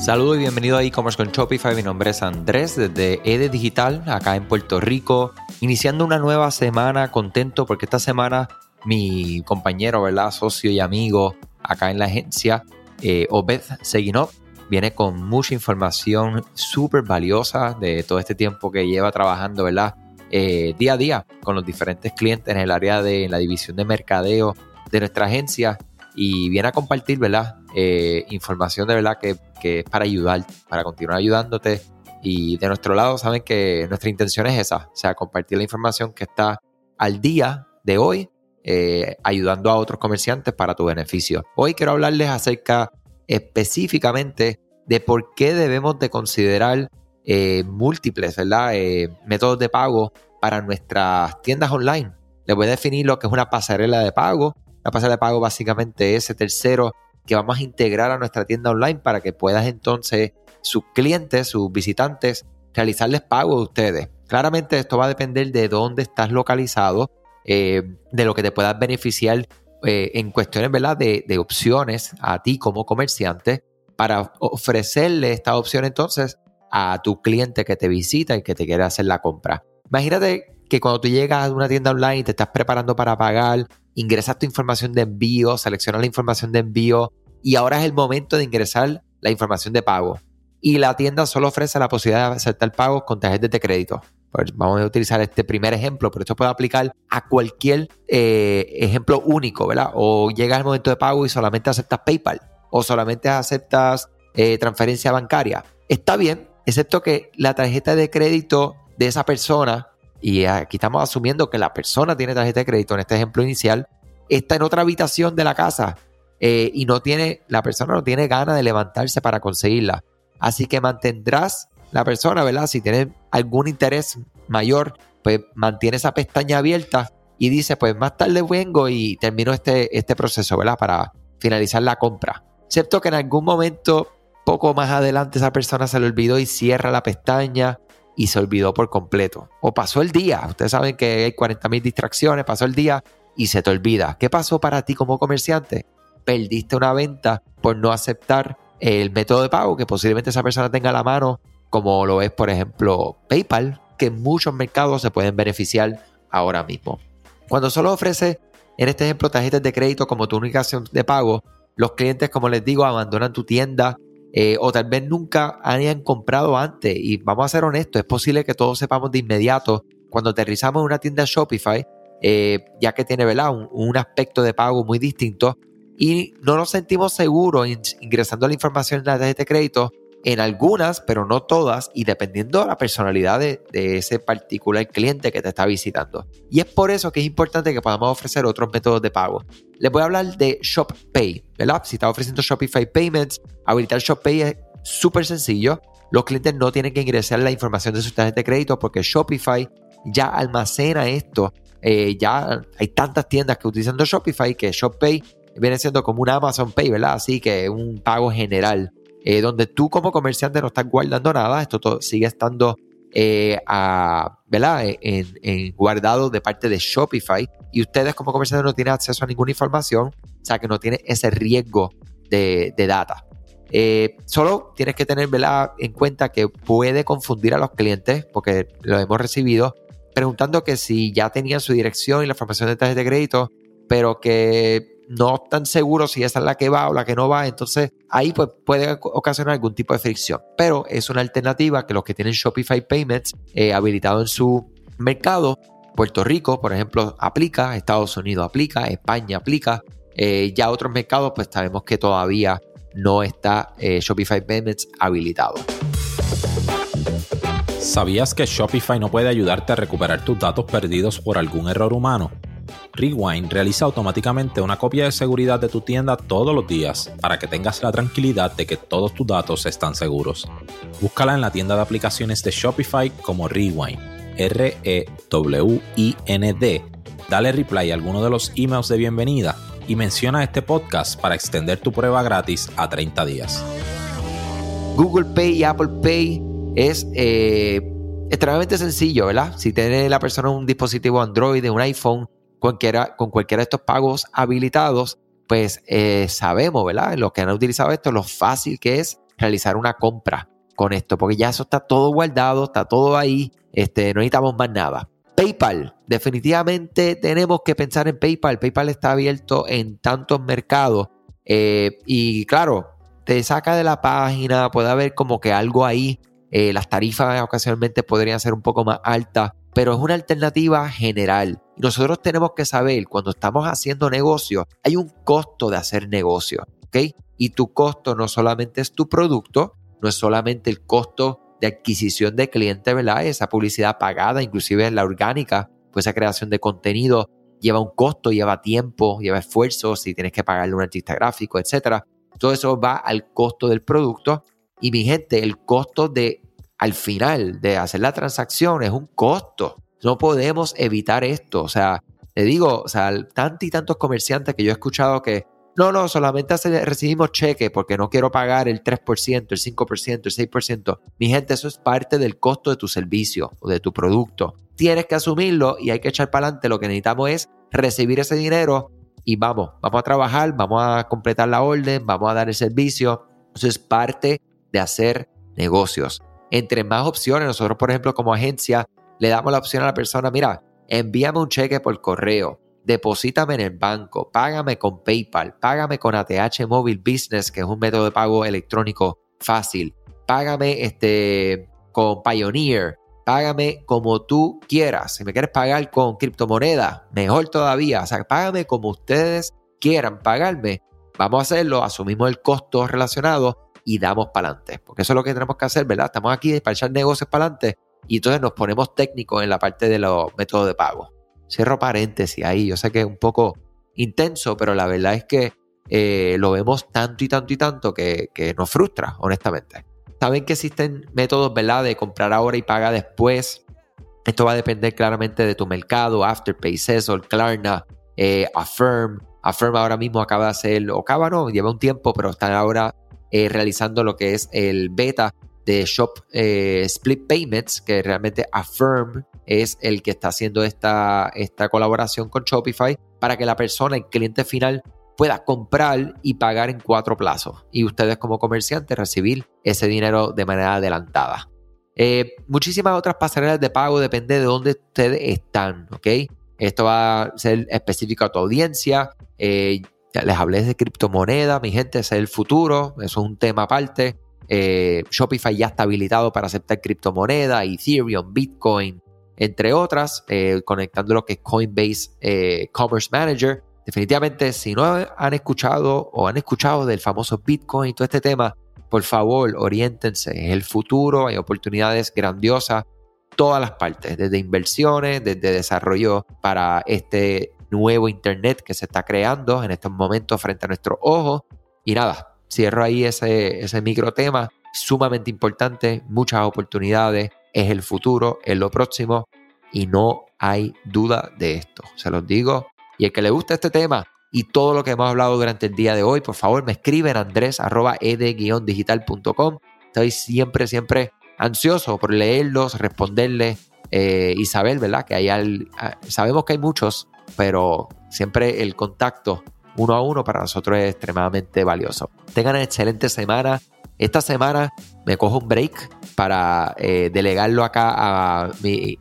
Saludos y bienvenido a e-commerce con Shopify. Mi nombre es Andrés desde EDE Digital, acá en Puerto Rico. Iniciando una nueva semana, contento porque esta semana mi compañero, ¿verdad? Socio y amigo acá en la agencia, eh, Obed Seguinov, viene con mucha información súper valiosa de todo este tiempo que lleva trabajando, ¿verdad? Eh, día a día con los diferentes clientes en el área de la división de mercadeo de nuestra agencia y viene a compartir, ¿verdad? Eh, información de verdad que, es para ayudar, para continuar ayudándote. Y de nuestro lado saben que nuestra intención es esa, sea, compartir la información que está al día de hoy, eh, ayudando a otros comerciantes para tu beneficio. Hoy quiero hablarles acerca específicamente de por qué debemos de considerar eh, múltiples, ¿verdad? métodos de pago para nuestras tiendas online. Les voy a definir lo que es una pasarela de pago, la pasarela de pago básicamente es ese tercero que vamos a integrar a nuestra tienda online para que puedas entonces sus clientes, sus visitantes, realizarles pago a ustedes. Claramente esto va a depender de dónde estás localizado, eh, de lo que te puedas beneficiar eh, en cuestiones ¿verdad? De, de, opciones a ti como comerciante para ofrecerle esta opción entonces a tu cliente que te visita y que te quiere hacer la compra. Imagínate que cuando tú llegas a una tienda online y te estás preparando para pagar ingresas tu información de envío, seleccionas la información de envío y ahora es el momento de ingresar la información de pago. Y la tienda solo ofrece la posibilidad de aceptar pagos con tarjetas de crédito. Pues vamos a utilizar este primer ejemplo, pero esto puede aplicar a cualquier eh, ejemplo único, ¿verdad? O llega el momento de pago y solamente aceptas PayPal o solamente aceptas eh, transferencia bancaria. Está bien, excepto que la tarjeta de crédito de esa persona y aquí estamos asumiendo que la persona tiene tarjeta de crédito, en este ejemplo inicial, está en otra habitación de la casa eh, y no tiene, la persona no tiene ganas de levantarse para conseguirla. Así que mantendrás la persona, ¿verdad? Si tiene algún interés mayor, pues mantiene esa pestaña abierta y dice, pues más tarde vengo y termino este, este proceso, ¿verdad? Para finalizar la compra. Excepto que en algún momento, poco más adelante, esa persona se le olvidó y cierra la pestaña y se olvidó por completo. O pasó el día. Ustedes saben que hay 40.000 distracciones, pasó el día y se te olvida. ¿Qué pasó para ti como comerciante? Perdiste una venta por no aceptar el método de pago que posiblemente esa persona tenga a la mano, como lo es, por ejemplo, PayPal, que muchos mercados se pueden beneficiar ahora mismo. Cuando solo ofrece, en este ejemplo, tarjetas de crédito como tu única opción de pago, los clientes, como les digo, abandonan tu tienda eh, o tal vez nunca hayan comprado antes. Y vamos a ser honestos, es posible que todos sepamos de inmediato cuando aterrizamos en una tienda Shopify, eh, ya que tiene ¿verdad? Un, aspecto de pago muy distinto y no nos sentimos seguros ingresando la información en la tarjeta de crédito en algunas, pero no todas, y dependiendo de la personalidad de, ese particular cliente que te está visitando. Y es por eso que es importante que podamos ofrecer otros métodos de pago. Les voy a hablar de ShopPay, ¿verdad? Si estás ofreciendo Shopify Payments, habilitar ShopPay es súper sencillo. Los clientes no tienen que ingresar la información de su tarjeta de crédito porque Shopify ya almacena esto. Eh, ya hay tantas tiendas que utilizan Shopify que ShopPay viene siendo como un Amazon Pay, ¿verdad? Así que un pago general eh, donde tú como comerciante no estás guardando nada, esto todo sigue estando eh, ¿verdad? En, guardado de parte de Shopify y ustedes como comerciantes no tienen acceso a ninguna información, o sea que no tienen ese riesgo de, data. Eh, solo tienes que tener ¿verdad? en cuenta que puede confundir a los clientes, porque lo hemos recibido, preguntando que si ya tenían su dirección y la información de tarjeta de crédito, pero que no están seguros si esa es la que va o la que no va, entonces ahí pues, puede ocasionar algún tipo de fricción. Pero es una alternativa que los que tienen Shopify Payments eh, habilitado en su mercado, Puerto Rico, por ejemplo, aplica, Estados Unidos aplica, España aplica, eh, ya otros mercados pues sabemos que todavía no está eh, Shopify Payments habilitado. ¿Sabías que Shopify no puede ayudarte a recuperar tus datos perdidos por algún error humano? Rewind realiza automáticamente una copia de seguridad de tu tienda todos los días para que tengas la tranquilidad de que todos tus datos están seguros. Búscala en la tienda de aplicaciones de Shopify como Rewind, R-E-W-I-N-D. Dale reply a alguno de los emails de bienvenida y menciona este podcast para extender tu prueba gratis a 30 días. Google Pay y Apple Pay es eh, extremadamente sencillo, ¿verdad? Si tiene la persona un dispositivo Android, un iPhone, cualquiera, con cualquiera de estos pagos habilitados, pues eh, sabemos, ¿verdad? Los que han utilizado esto, lo fácil que es realizar una compra con esto, porque ya eso está todo guardado, está todo ahí, este, no necesitamos más nada. PayPal, definitivamente tenemos que pensar en PayPal. PayPal está abierto en tantos mercados eh, y claro, te saca de la página, puede haber como que algo ahí. Eh, las tarifas ocasionalmente podrían ser un poco más altas, pero es una alternativa general. Nosotros tenemos que saber, cuando estamos haciendo negocio, hay un costo de hacer negocio, ¿ok? Y tu costo no solamente es tu producto, no es solamente el costo de adquisición de clientes, ¿verdad? Esa publicidad pagada, inclusive la orgánica, pues esa creación de contenido lleva un costo, lleva tiempo, lleva esfuerzo, si tienes que pagarle un artista gráfico, etcétera. Todo eso va al costo del producto y mi gente, el costo de al final de hacer la transacción es un costo. No podemos evitar esto. O sea, le digo, o sea, tantos y tantos comerciantes que yo he escuchado que no, no, solamente recibimos cheque porque no quiero pagar el 3%, el 5%, el 6%. Mi gente, eso es parte del costo de tu servicio o de tu producto. Tienes que asumirlo y hay que echar para adelante. Lo que necesitamos es recibir ese dinero y vamos, vamos a trabajar, vamos a completar la orden, vamos a dar el servicio. Eso es parte de hacer negocios. Entre más opciones, nosotros, por ejemplo, como agencia, le damos la opción a la persona, mira, envíame un cheque por correo, deposítame en el banco, págame con PayPal, págame con ATH Mobile Business, que es un método de pago electrónico fácil, págame este, con Pioneer, págame como tú quieras. Si me quieres pagar con criptomoneda, mejor todavía. O sea, págame como ustedes quieran pagarme. Vamos a hacerlo, asumimos el costo relacionado y damos para adelante. Porque eso es lo que tenemos que hacer, ¿verdad? Estamos aquí para echar negocios para adelante y entonces nos ponemos técnicos en la parte de los métodos de pago. Cierro paréntesis ahí, yo sé que es un poco intenso, pero la verdad es que eh, lo vemos tanto y tanto y tanto que, nos frustra, honestamente. Saben que existen métodos, ¿verdad?, de comprar ahora y paga después. Esto va a depender claramente de tu mercado, Afterpay, Cesol, Klarna, eh, Affirm. Affirm ahora mismo acaba de hacer, o acaba no, lleva un tiempo, pero están ahora eh, realizando lo que es el beta de Shop eh, Split Payments, que realmente Affirm es el que está haciendo esta, esta colaboración con Shopify para que la persona, el cliente final, pueda comprar y pagar en cuatro plazos y ustedes como comerciantes recibir ese dinero de manera adelantada. Eh, muchísimas otras pasarelas de pago depende de dónde ustedes están, ¿ok? Esto va a ser específico a tu audiencia. Eh, les hablé de criptomoneda, mi gente, ese es el futuro, eso es un tema aparte. Eh, Shopify ya está habilitado para aceptar criptomoneda, Ethereum, Bitcoin, entre otras, conectando lo que es Coinbase Commerce Manager Definitivamente, si no han escuchado o han escuchado del famoso Bitcoin todo este tema, por favor, oriéntense. Es el futuro, hay oportunidades grandiosas, todas las partes, desde inversiones, desde desarrollo para este nuevo Internet que se está creando en estos momentos frente a nuestros ojos. Y nada, cierro ahí ese, ese micro tema, sumamente importante, muchas oportunidades, es el futuro, es lo próximo y no hay duda de esto. Se los digo y el que le gusta este tema y todo lo que hemos hablado durante el día de hoy, por favor me escriben andrés.ed-digital.com. Estoy siempre, siempre ansioso por leerlos, responderles eh, y ¿verdad? Que hay sabemos que hay muchos, pero siempre el contacto uno a uno para nosotros es extremadamente valioso. Tengan una excelente semana. Esta semana me cojo un break para eh, delegarlo acá a mi,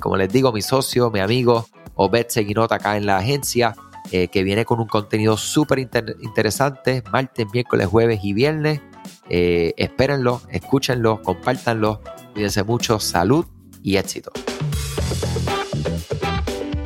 como les digo, mi socio, mi amigo, Obed Seguinota acá en la agencia, eh, que viene con un contenido súper interesante, martes, miércoles, jueves y viernes. Eh, espérenlo, escúchenlo, compártanlo, cuídense mucho, salud y éxito.